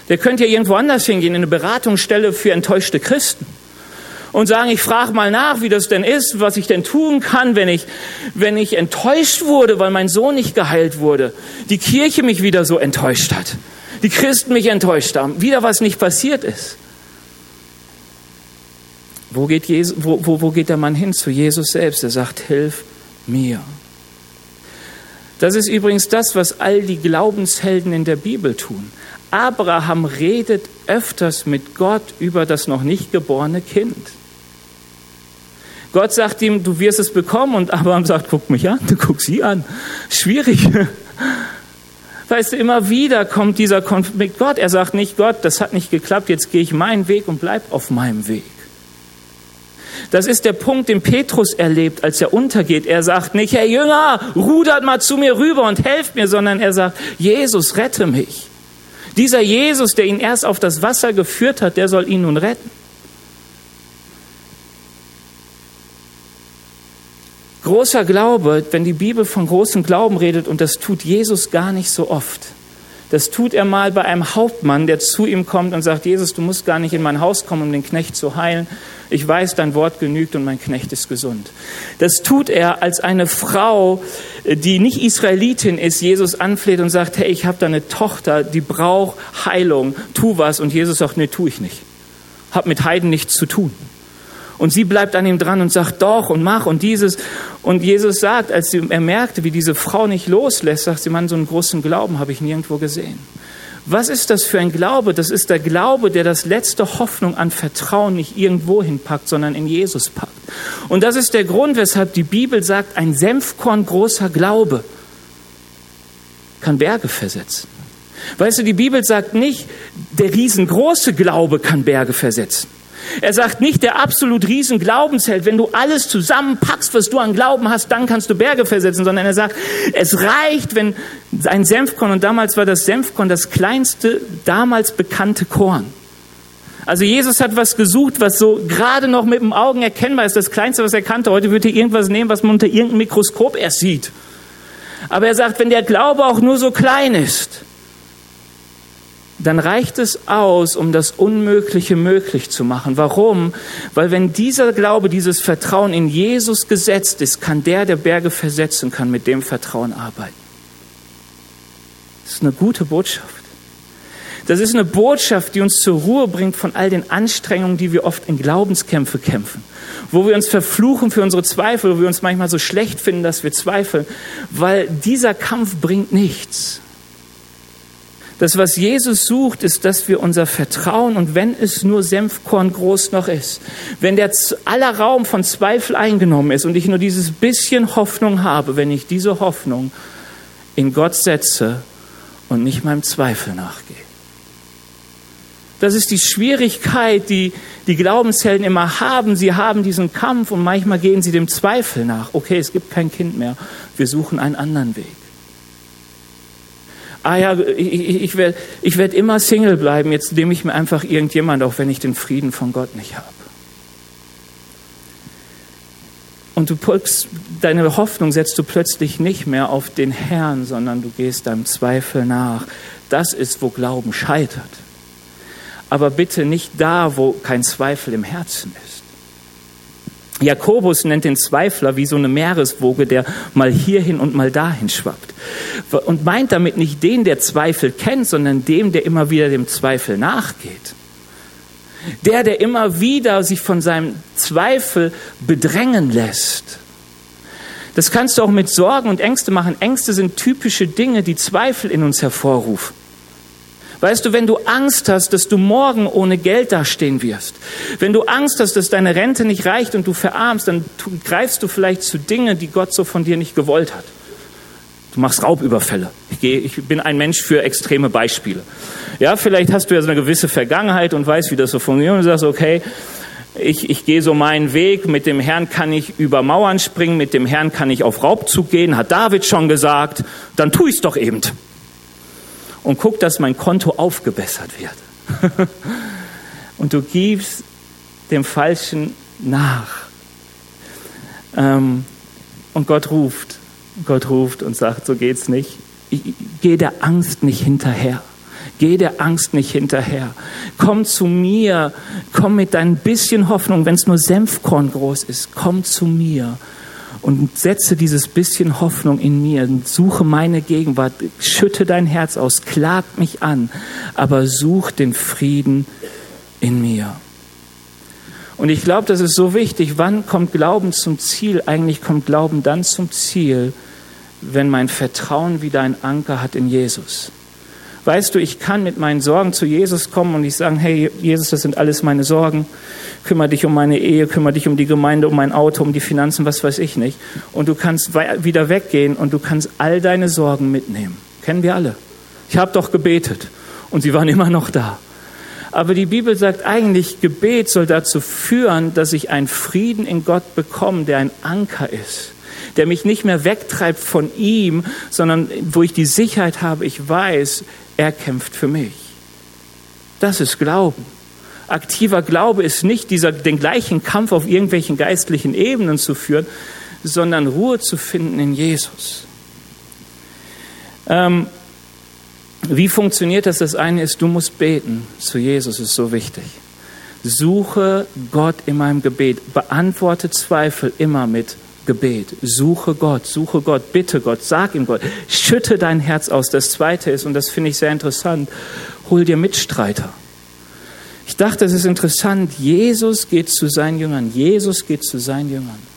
Der könnte ja irgendwo anders hingehen, in eine Beratungsstelle für enttäuschte Christen und sagen, ich frage mal nach, wie das denn ist, was ich denn tun kann, wenn ich, wenn ich enttäuscht wurde, weil mein Sohn nicht geheilt wurde, die Kirche mich wieder so enttäuscht hat, die Christen mich enttäuscht haben, wieder was nicht passiert ist. Wo geht, Jesus, wo, wo, wo geht der Mann hin? Zu Jesus selbst. Er sagt, hilf mir. Das ist übrigens das, was all die Glaubenshelden in der Bibel tun. Abraham redet öfters mit Gott über das noch nicht geborene Kind. Gott sagt ihm, du wirst es bekommen und Abraham sagt, guck mich an, du guck sie an. Schwierig. Weißt du, immer wieder kommt dieser Konflikt mit Gott. Er sagt nicht, Gott, das hat nicht geklappt, jetzt gehe ich meinen Weg und bleib auf meinem Weg. Das ist der Punkt, den Petrus erlebt, als er untergeht. Er sagt nicht, Herr Jünger, rudert mal zu mir rüber und helft mir, sondern er sagt, Jesus, rette mich. Dieser Jesus, der ihn erst auf das Wasser geführt hat, der soll ihn nun retten. Großer Glaube, wenn die Bibel von großem Glauben redet, und das tut Jesus gar nicht so oft. Das tut er mal bei einem Hauptmann, der zu ihm kommt und sagt, Jesus, du musst gar nicht in mein Haus kommen, um den Knecht zu heilen. Ich weiß, dein Wort genügt und mein Knecht ist gesund. Das tut er, als eine Frau, die nicht Israelitin ist, Jesus anfleht und sagt, hey, ich habe da eine Tochter, die braucht Heilung, tu was. Und Jesus sagt, nee, tu ich nicht. Hab mit Heiden nichts zu tun. Und sie bleibt an ihm dran und sagt, doch und mach und dieses. Und Jesus sagt, als er merkte, wie diese Frau nicht loslässt, sagt sie, Mann, so einen großen Glauben habe ich nirgendwo gesehen. Was ist das für ein Glaube? Das ist der Glaube, der das letzte Hoffnung an Vertrauen nicht irgendwo hinpackt, sondern in Jesus packt. Und das ist der Grund, weshalb die Bibel sagt, ein Senfkorn großer Glaube kann Berge versetzen. Weißt du, die Bibel sagt nicht, der riesengroße Glaube kann Berge versetzen. Er sagt nicht, der absolut riesen Glaubensheld, wenn du alles zusammenpackst, was du an Glauben hast, dann kannst du Berge versetzen, sondern er sagt, es reicht, wenn ein Senfkorn, und damals war das Senfkorn das kleinste, damals bekannte Korn. Also Jesus hat was gesucht, was so gerade noch mit dem Augen erkennbar ist, das Kleinste, was er kannte. Heute wird er irgendwas nehmen, was man unter irgendeinem Mikroskop erst sieht. Aber er sagt, wenn der Glaube auch nur so klein ist, dann reicht es aus, um das Unmögliche möglich zu machen. Warum? Weil wenn dieser Glaube, dieses Vertrauen in Jesus gesetzt ist, kann der, der Berge versetzen kann, mit dem Vertrauen arbeiten. Das ist eine gute Botschaft. Das ist eine Botschaft, die uns zur Ruhe bringt von all den Anstrengungen, die wir oft in Glaubenskämpfe kämpfen. Wo wir uns verfluchen für unsere Zweifel, wo wir uns manchmal so schlecht finden, dass wir zweifeln. Weil dieser Kampf bringt nichts. Das, was Jesus sucht, ist, dass wir unser Vertrauen und wenn es nur Senfkorn groß noch ist, wenn der aller Raum von Zweifel eingenommen ist und ich nur dieses bisschen Hoffnung habe, wenn ich diese Hoffnung in Gott setze und nicht meinem Zweifel nachgehe. Das ist die Schwierigkeit, die die Glaubenshelden immer haben. Sie haben diesen Kampf und manchmal gehen sie dem Zweifel nach. Okay, es gibt kein Kind mehr. Wir suchen einen anderen Weg ah ja, ich, ich werde ich werd immer Single bleiben, jetzt nehme ich mir einfach irgendjemand, auch wenn ich den Frieden von Gott nicht habe. Und du pulkst, deine Hoffnung setzt du plötzlich nicht mehr auf den Herrn, sondern du gehst deinem Zweifel nach. Das ist, wo Glauben scheitert. Aber bitte nicht da, wo kein Zweifel im Herzen ist. Jakobus nennt den Zweifler wie so eine Meereswoge, der mal hierhin und mal dahin schwappt. Und meint damit nicht den, der Zweifel kennt, sondern dem, der immer wieder dem Zweifel nachgeht. Der, der immer wieder sich von seinem Zweifel bedrängen lässt. Das kannst du auch mit Sorgen und Ängste machen. Ängste sind typische Dinge, die Zweifel in uns hervorrufen. Weißt du, wenn du Angst hast, dass du morgen ohne Geld dastehen wirst, wenn du Angst hast, dass deine Rente nicht reicht und du verarmst, dann greifst du vielleicht zu Dingen, die Gott so von dir nicht gewollt hat. Du machst Raubüberfälle. Ich, ich bin ein Mensch für extreme Beispiele. Ja, vielleicht hast du ja so eine gewisse Vergangenheit und weißt, wie das so funktioniert und sagst, okay, ich, ich gehe so meinen Weg, mit dem Herrn kann ich über Mauern springen, mit dem Herrn kann ich auf Raubzug gehen, hat David schon gesagt, dann tu ich's doch eben und guck, dass mein Konto aufgebessert wird. und du gibst dem Falschen nach. Ähm, und Gott ruft, Gott ruft und sagt, so geht's nicht. geh der Angst nicht hinterher. Geh der Angst nicht hinterher. Komm zu mir. Komm mit dein bisschen Hoffnung, wenn es nur Senfkorn groß ist. Komm zu mir und setze dieses bisschen Hoffnung in mir, suche meine Gegenwart, schütte dein Herz aus, klag mich an, aber such den Frieden in mir. Und ich glaube, das ist so wichtig. Wann kommt Glauben zum Ziel? Eigentlich kommt Glauben dann zum Ziel, wenn mein Vertrauen wieder ein Anker hat in Jesus. Weißt du, ich kann mit meinen Sorgen zu Jesus kommen und ich sagen, hey Jesus, das sind alles meine Sorgen. Kümmere dich um meine Ehe, kümmere dich um die Gemeinde, um mein Auto, um die Finanzen, was weiß ich nicht. Und du kannst wieder weggehen und du kannst all deine Sorgen mitnehmen. Kennen wir alle. Ich habe doch gebetet und sie waren immer noch da. Aber die Bibel sagt eigentlich, Gebet soll dazu führen, dass ich einen Frieden in Gott bekomme, der ein Anker ist der mich nicht mehr wegtreibt von ihm, sondern wo ich die Sicherheit habe, ich weiß, er kämpft für mich. Das ist Glauben. Aktiver Glaube ist nicht dieser, den gleichen Kampf auf irgendwelchen geistlichen Ebenen zu führen, sondern Ruhe zu finden in Jesus. Ähm, wie funktioniert das? Das eine ist, du musst beten zu Jesus, ist so wichtig. Suche Gott in meinem Gebet. Beantworte Zweifel immer mit Gebet. Suche Gott, suche Gott, bitte Gott, sag ihm Gott, schütte dein Herz aus. Das zweite ist, und das finde ich sehr interessant, hol dir Mitstreiter. Ich dachte, es ist interessant, Jesus geht zu seinen Jüngern, Jesus geht zu seinen Jüngern.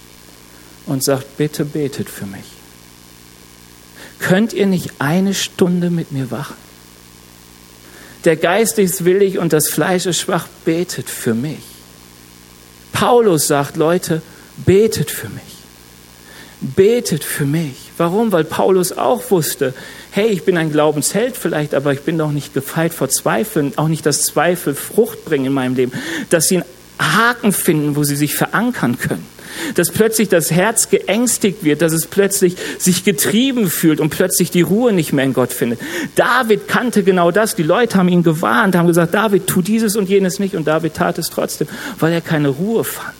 und sagt, bitte betet für mich. Könnt ihr nicht eine Stunde mit mir wachen? Der Geist ist willig und das Fleisch ist schwach, betet für mich. Paulus sagt, Leute, betet für mich. Betet für mich. Warum? Weil Paulus auch wusste, hey, ich bin ein Glaubensheld vielleicht, aber ich bin doch nicht gefeit vor Zweifeln, auch nicht, dass Zweifel Frucht bringen in meinem Leben, dass sie einen Haken finden, wo sie sich verankern können dass plötzlich das Herz geängstigt wird, dass es plötzlich sich getrieben fühlt und plötzlich die Ruhe nicht mehr in Gott findet. David kannte genau das. Die Leute haben ihn gewarnt, haben gesagt, David, tu dieses und jenes nicht. Und David tat es trotzdem, weil er keine Ruhe fand.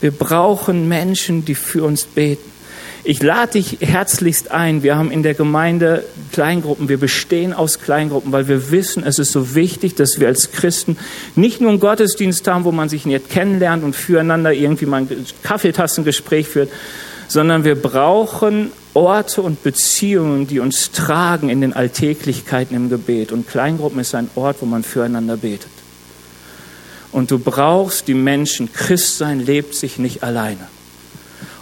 Wir brauchen Menschen, die für uns beten. Ich lade dich herzlichst ein. Wir haben in der Gemeinde Kleingruppen. Wir bestehen aus Kleingruppen, weil wir wissen, es ist so wichtig, dass wir als Christen nicht nur einen Gottesdienst haben, wo man sich nicht kennenlernt und füreinander irgendwie mal ein Kaffeetassengespräch führt, sondern wir brauchen Orte und Beziehungen, die uns tragen in den Alltäglichkeiten im Gebet. Und Kleingruppen ist ein Ort, wo man füreinander betet. Und du brauchst die Menschen. Christsein lebt sich nicht alleine.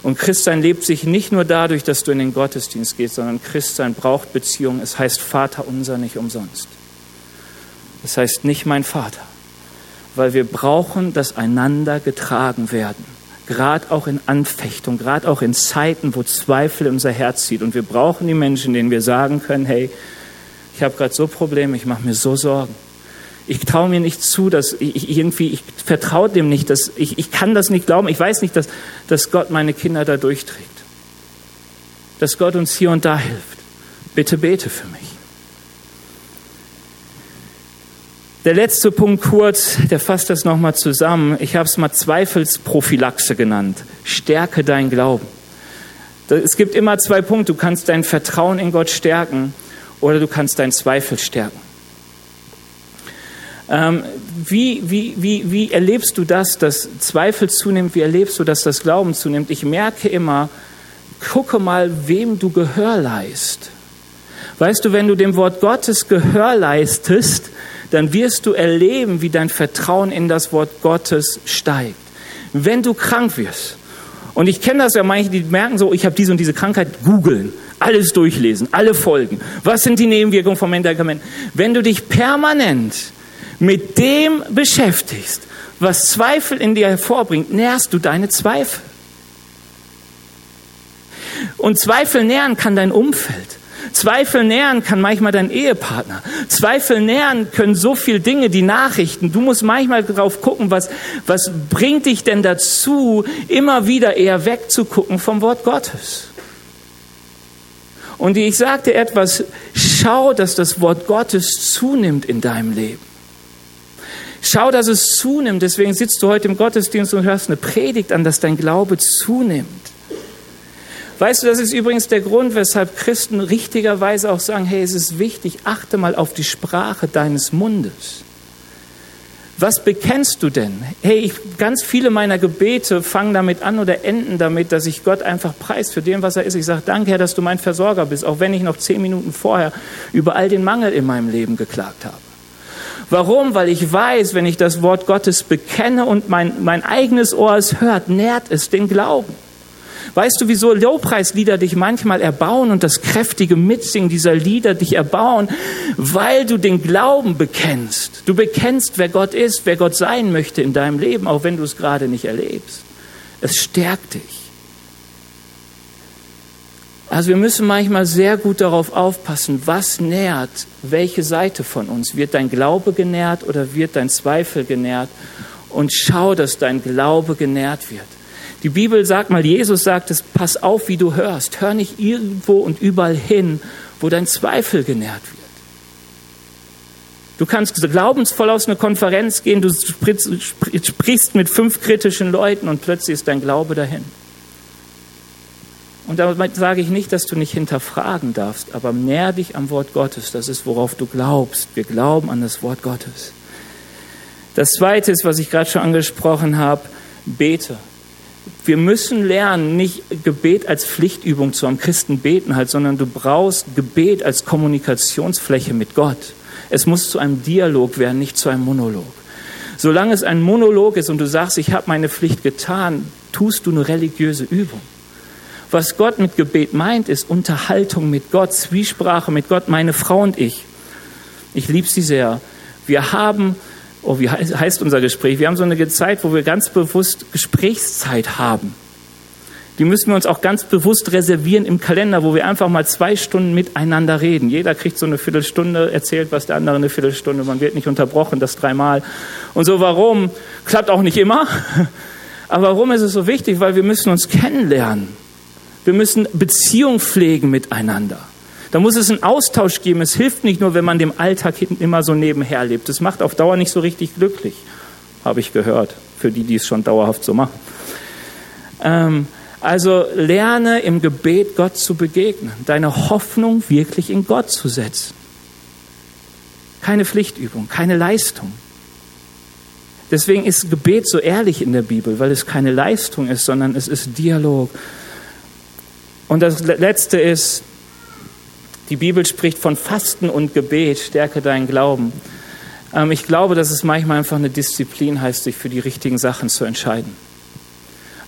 Und Christsein lebt sich nicht nur dadurch, dass du in den Gottesdienst gehst, sondern Christsein braucht Beziehung. Es heißt Vater unser nicht umsonst. Es heißt nicht mein Vater, weil wir brauchen, dass einander getragen werden. Gerade auch in Anfechtung, gerade auch in Zeiten, wo Zweifel unser Herz zieht. Und wir brauchen die Menschen, denen wir sagen können, hey, ich habe gerade so Probleme, ich mache mir so Sorgen ich traue mir nicht zu, dass ich irgendwie, ich vertraue dem nicht, dass ich, ich kann das nicht glauben. Ich weiß nicht, dass, dass Gott meine Kinder da durchträgt. Dass Gott uns hier und da hilft. Bitte bete für mich. Der letzte Punkt kurz, der fasst das nochmal zusammen. Ich habe es mal Zweifelsprophylaxe genannt. Stärke dein Glauben. Es gibt immer zwei Punkte. Du kannst dein Vertrauen in Gott stärken oder du kannst deinen Zweifel stärken. Ähm, wie, wie, wie, wie erlebst du das, dass Zweifel zunimmt? Wie erlebst du, dass das Glauben zunimmt? Ich merke immer, gucke mal, wem du Gehör leist. Weißt du, wenn du dem Wort Gottes Gehör leistest, dann wirst du erleben, wie dein Vertrauen in das Wort Gottes steigt. Wenn du krank wirst, und ich kenne das ja manche, die merken so, ich habe diese und diese Krankheit, googeln, alles durchlesen, alle Folgen. Was sind die Nebenwirkungen vom Medikament? Wenn du dich permanent mit dem beschäftigst, was Zweifel in dir hervorbringt, nährst du deine Zweifel. Und Zweifel nähren kann dein Umfeld. Zweifel nähren kann manchmal dein Ehepartner. Zweifel nähren können so viele Dinge, die Nachrichten. Du musst manchmal drauf gucken, was, was bringt dich denn dazu, immer wieder eher wegzugucken vom Wort Gottes. Und ich sagte etwas, schau, dass das Wort Gottes zunimmt in deinem Leben. Schau, dass es zunimmt. Deswegen sitzt du heute im Gottesdienst und hörst eine Predigt an, dass dein Glaube zunimmt. Weißt du, das ist übrigens der Grund, weshalb Christen richtigerweise auch sagen, hey, es ist wichtig, achte mal auf die Sprache deines Mundes. Was bekennst du denn? Hey, ich, ganz viele meiner Gebete fangen damit an oder enden damit, dass ich Gott einfach preis für den, was er ist. Ich sage, danke Herr, dass du mein Versorger bist, auch wenn ich noch zehn Minuten vorher über all den Mangel in meinem Leben geklagt habe. Warum? Weil ich weiß, wenn ich das Wort Gottes bekenne und mein, mein eigenes Ohr es hört, nährt es den Glauben. Weißt du, wieso Lobpreislieder dich manchmal erbauen und das kräftige Mitsingen dieser Lieder dich erbauen? Weil du den Glauben bekennst. Du bekennst, wer Gott ist, wer Gott sein möchte in deinem Leben, auch wenn du es gerade nicht erlebst. Es stärkt dich. Also wir müssen manchmal sehr gut darauf aufpassen, was nährt welche Seite von uns. Wird dein Glaube genährt oder wird dein Zweifel genährt? Und schau, dass dein Glaube genährt wird. Die Bibel sagt mal, Jesus sagt es, pass auf, wie du hörst. Hör nicht irgendwo und überall hin, wo dein Zweifel genährt wird. Du kannst glaubensvoll aus einer Konferenz gehen, du sprichst mit fünf kritischen Leuten und plötzlich ist dein Glaube dahin. Und damit sage ich nicht, dass du nicht hinterfragen darfst, aber nähr dich am Wort Gottes. Das ist, worauf du glaubst. Wir glauben an das Wort Gottes. Das Zweite ist, was ich gerade schon angesprochen habe, bete. Wir müssen lernen, nicht Gebet als Pflichtübung zu haben. Christen beten halt, sondern du brauchst Gebet als Kommunikationsfläche mit Gott. Es muss zu einem Dialog werden, nicht zu einem Monolog Solange es ein Monolog ist und du sagst, ich habe meine Pflicht getan, tust du eine religiöse Übung. Was Gott mit Gebet meint, ist Unterhaltung mit Gott, Zwiesprache mit Gott, meine Frau und ich. Ich liebe sie sehr. Wir haben, oh, wie heißt unser Gespräch? Wir haben so eine Zeit, wo wir ganz bewusst Gesprächszeit haben. Die müssen wir uns auch ganz bewusst reservieren im Kalender, wo wir einfach mal zwei Stunden miteinander reden. Jeder kriegt so eine Viertelstunde, erzählt was der andere eine Viertelstunde. Man wird nicht unterbrochen, das dreimal. Und so, warum? Klappt auch nicht immer. Aber warum ist es so wichtig? Weil wir müssen uns kennenlernen. Wir müssen Beziehung pflegen miteinander. Da muss es einen Austausch geben. Es hilft nicht nur, wenn man dem Alltag immer so nebenher lebt. Das macht auf Dauer nicht so richtig glücklich, habe ich gehört, für die, die es schon dauerhaft so machen. Ähm, also lerne im Gebet Gott zu begegnen, deine Hoffnung wirklich in Gott zu setzen. Keine Pflichtübung, keine Leistung. Deswegen ist Gebet so ehrlich in der Bibel, weil es keine Leistung ist, sondern es ist Dialog. Und das Letzte ist, die Bibel spricht von Fasten und Gebet, stärke deinen Glauben. Ähm, ich glaube, dass es manchmal einfach eine Disziplin heißt, sich für die richtigen Sachen zu entscheiden.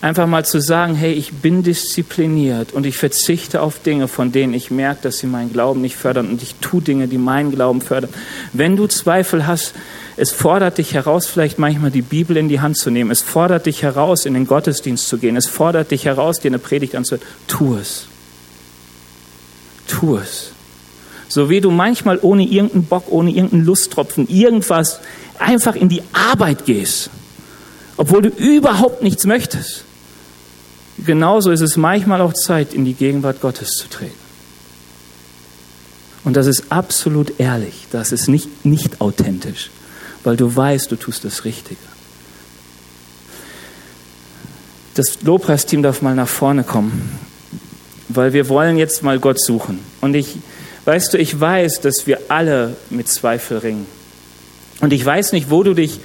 Einfach mal zu sagen, hey, ich bin diszipliniert und ich verzichte auf Dinge, von denen ich merke, dass sie meinen Glauben nicht fördern und ich tue Dinge, die meinen Glauben fördern. Wenn du Zweifel hast, es fordert dich heraus, vielleicht manchmal die Bibel in die Hand zu nehmen. Es fordert dich heraus, in den Gottesdienst zu gehen. Es fordert dich heraus, dir eine Predigt anzuhören. Tu es. Tu es. So wie du manchmal ohne irgendeinen Bock, ohne irgendeinen Lusttropfen, irgendwas einfach in die Arbeit gehst, obwohl du überhaupt nichts möchtest. Genauso ist es manchmal auch Zeit, in die Gegenwart Gottes zu treten. Und das ist absolut ehrlich, das ist nicht, nicht authentisch weil du weißt, du tust das Richtige. Das Lobpreisteam darf mal nach vorne kommen, weil wir wollen jetzt mal Gott suchen. Und ich, weißt du, ich weiß, dass wir alle mit Zweifel ringen. Und ich weiß nicht, wo du dich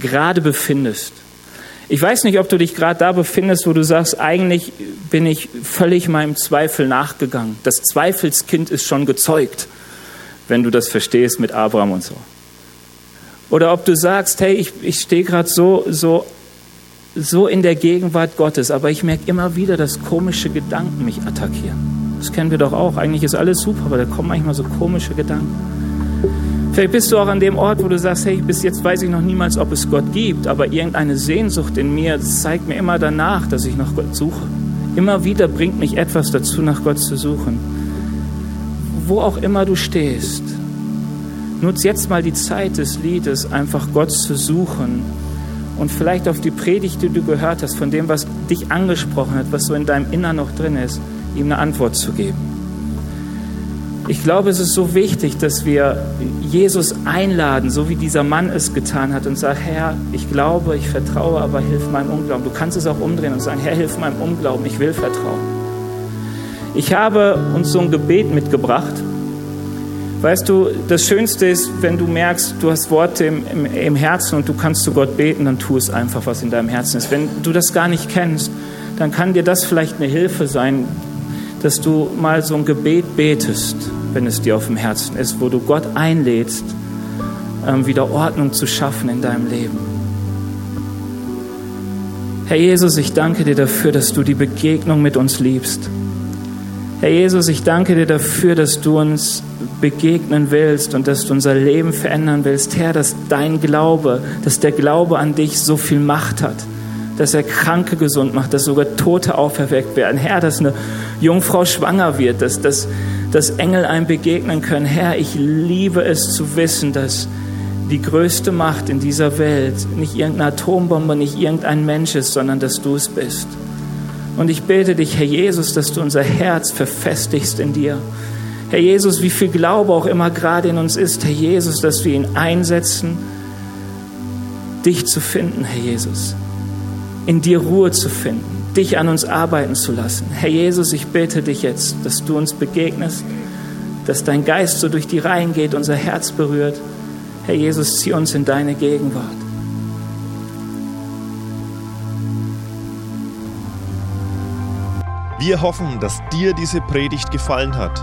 gerade befindest. Ich weiß nicht, ob du dich gerade da befindest, wo du sagst, eigentlich bin ich völlig meinem Zweifel nachgegangen. Das Zweifelskind ist schon gezeugt, wenn du das verstehst mit Abraham und so. Oder ob du sagst, hey, ich, ich stehe gerade so, so, so in der Gegenwart Gottes, aber ich merke immer wieder, dass komische Gedanken mich attackieren. Das kennen wir doch auch. Eigentlich ist alles super, aber da kommen manchmal so komische Gedanken. Vielleicht bist du auch an dem Ort, wo du sagst, hey, bis jetzt weiß ich noch niemals, ob es Gott gibt, aber irgendeine Sehnsucht in mir zeigt mir immer danach, dass ich nach Gott suche. Immer wieder bringt mich etwas dazu, nach Gott zu suchen. Wo auch immer du stehst, Nutz jetzt mal die Zeit des Liedes, einfach Gott zu suchen und vielleicht auf die Predigt, die du gehört hast, von dem, was dich angesprochen hat, was so in deinem Innern noch drin ist, ihm eine Antwort zu geben. Ich glaube, es ist so wichtig, dass wir Jesus einladen, so wie dieser Mann es getan hat und sagt, Herr, ich glaube, ich vertraue, aber hilf meinem Unglauben. Du kannst es auch umdrehen und sagen, Herr, hilf meinem Unglauben, ich will vertrauen. Ich habe uns so ein Gebet mitgebracht Weißt du, das Schönste ist, wenn du merkst, du hast Worte im, im, im, Herzen und du kannst zu Gott beten, dann tu es einfach, was in deinem Herzen ist. Wenn du das gar nicht kennst, dann kann dir das vielleicht eine Hilfe sein, dass du mal so ein Gebet betest, wenn es dir auf dem Herzen ist, wo du Gott einlädst, ähm, wieder Ordnung zu schaffen in deinem Leben. Herr Jesus, ich danke dir dafür, dass du die Begegnung mit uns liebst. Herr Jesus, ich danke dir dafür, dass du uns begegnen willst und dass du unser Leben verändern willst. Herr, dass dein Glaube, dass der Glaube an dich so viel Macht hat, dass er Kranke gesund macht, dass sogar Tote auferweckt werden. Herr, dass eine Jungfrau schwanger wird, dass, dass, dass Engel einem begegnen können. Herr, ich liebe es zu wissen, dass die größte Macht in dieser Welt nicht irgendeine Atombombe, nicht irgendein Mensch ist, sondern dass du es bist. Und ich bete dich, Herr Jesus, dass du unser Herz verfestigst in dir. Herr Jesus, wie viel Glaube auch immer gerade in uns ist, Herr Jesus, dass wir ihn einsetzen, dich zu finden, Herr Jesus. In dir Ruhe zu finden, dich an uns arbeiten zu lassen. Herr Jesus, ich bete dich jetzt, dass du uns begegnest, dass dein Geist so durch die Reihen geht, unser Herz berührt. Herr Jesus, zieh uns in deine Gegenwart. Wir hoffen, dass dir diese Predigt gefallen hat